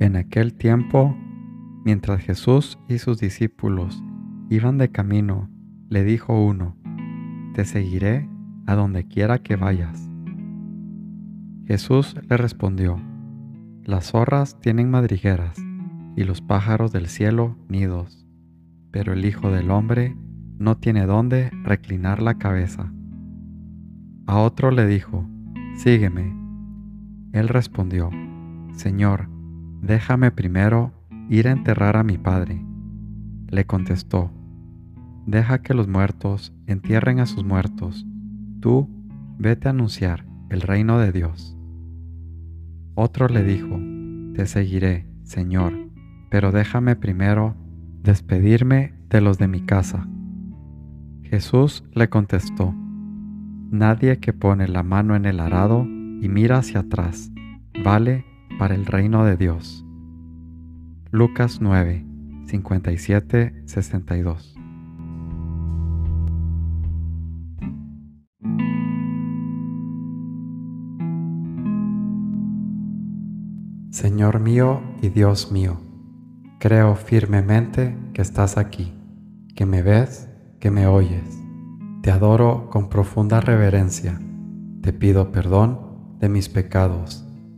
En aquel tiempo, mientras Jesús y sus discípulos iban de camino, le dijo uno, Te seguiré a donde quiera que vayas. Jesús le respondió, Las zorras tienen madrigueras y los pájaros del cielo nidos, pero el Hijo del Hombre no tiene dónde reclinar la cabeza. A otro le dijo, Sígueme. Él respondió, Señor, déjame primero ir a enterrar a mi padre. Le contestó, Deja que los muertos entierren a sus muertos. Tú vete a anunciar el reino de Dios. Otro le dijo, Te seguiré, Señor, pero déjame primero despedirme de los de mi casa. Jesús le contestó, Nadie que pone la mano en el arado y mira hacia atrás vale para el reino de Dios. Lucas 9, 57, 62. Señor mío y Dios mío, creo firmemente que estás aquí, que me ves, que me oyes. Te adoro con profunda reverencia. Te pido perdón de mis pecados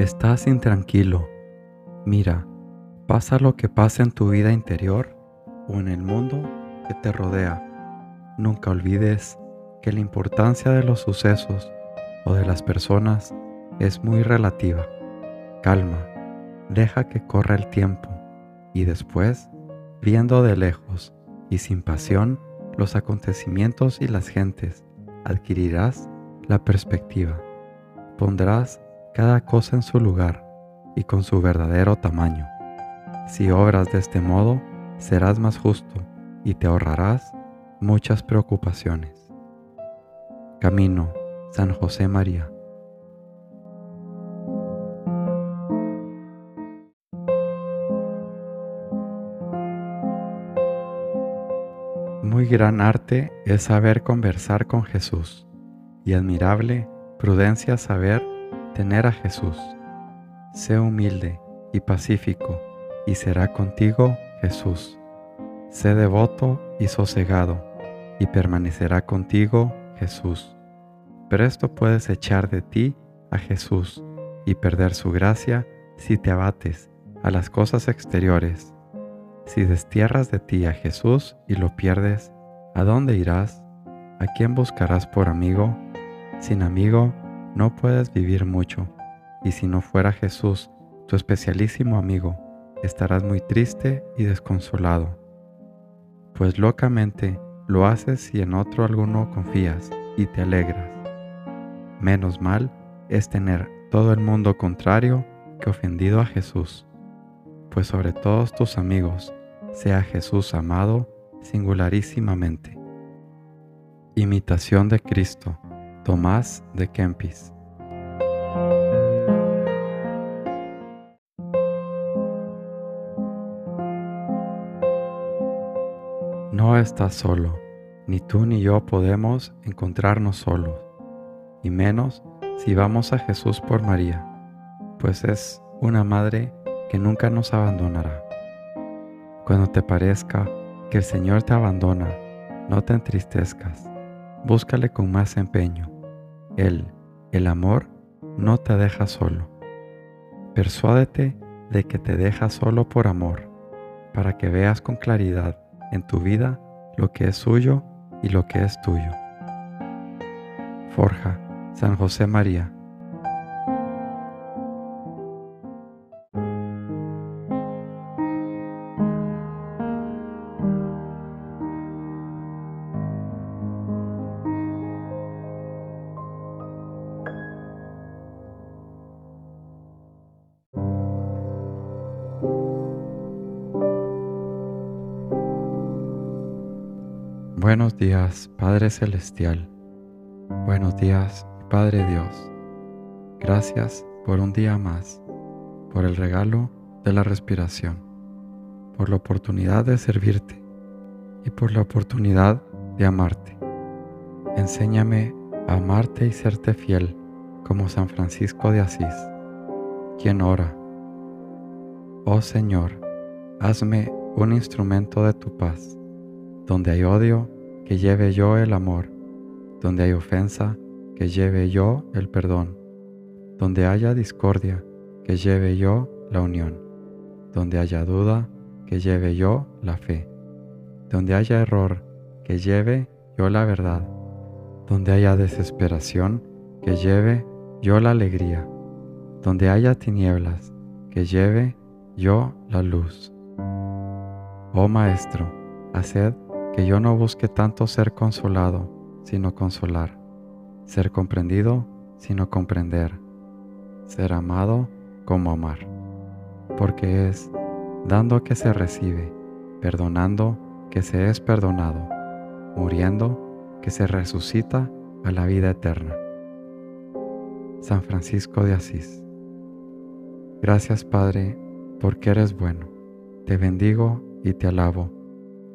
Estás intranquilo. Mira, pasa lo que pasa en tu vida interior o en el mundo que te rodea. Nunca olvides que la importancia de los sucesos o de las personas es muy relativa. Calma, deja que corra el tiempo y después, viendo de lejos y sin pasión los acontecimientos y las gentes, adquirirás la perspectiva. Pondrás cada cosa en su lugar y con su verdadero tamaño. Si obras de este modo, serás más justo y te ahorrarás muchas preocupaciones. Camino, San José María. Muy gran arte es saber conversar con Jesús y admirable prudencia saber tener a Jesús. Sé humilde y pacífico, y será contigo Jesús. Sé devoto y sosegado, y permanecerá contigo Jesús. Presto puedes echar de ti a Jesús y perder su gracia si te abates a las cosas exteriores. Si destierras de ti a Jesús y lo pierdes, ¿a dónde irás? ¿A quién buscarás por amigo? Sin amigo no puedes vivir mucho, y si no fuera Jesús, tu especialísimo amigo, estarás muy triste y desconsolado, pues locamente lo haces si en otro alguno confías y te alegras. Menos mal es tener todo el mundo contrario que ofendido a Jesús, pues sobre todos tus amigos sea Jesús amado singularísimamente. Imitación de Cristo Tomás de Kempis. No estás solo, ni tú ni yo podemos encontrarnos solos, y menos si vamos a Jesús por María, pues es una madre que nunca nos abandonará. Cuando te parezca que el Señor te abandona, no te entristezcas búscale con más empeño. Él, el amor, no te deja solo. Persuádete de que te deja solo por amor, para que veas con claridad en tu vida lo que es suyo y lo que es tuyo. Forja, San José María, Buenos días, Padre Celestial. Buenos días, Padre Dios. Gracias por un día más, por el regalo de la respiración, por la oportunidad de servirte y por la oportunidad de amarte. Enséñame a amarte y serte fiel como San Francisco de Asís, quien ora. Oh Señor, hazme un instrumento de tu paz. Donde hay odio, que lleve yo el amor. Donde hay ofensa, que lleve yo el perdón. Donde haya discordia, que lleve yo la unión. Donde haya duda, que lleve yo la fe. Donde haya error, que lleve yo la verdad. Donde haya desesperación, que lleve yo la alegría. Donde haya tinieblas, que lleve yo la luz. Oh Maestro, haced que yo no busque tanto ser consolado, sino consolar, ser comprendido, sino comprender, ser amado como amar, porque es dando que se recibe, perdonando que se es perdonado, muriendo que se resucita a la vida eterna. San Francisco de Asís. Gracias Padre, porque eres bueno. Te bendigo y te alabo.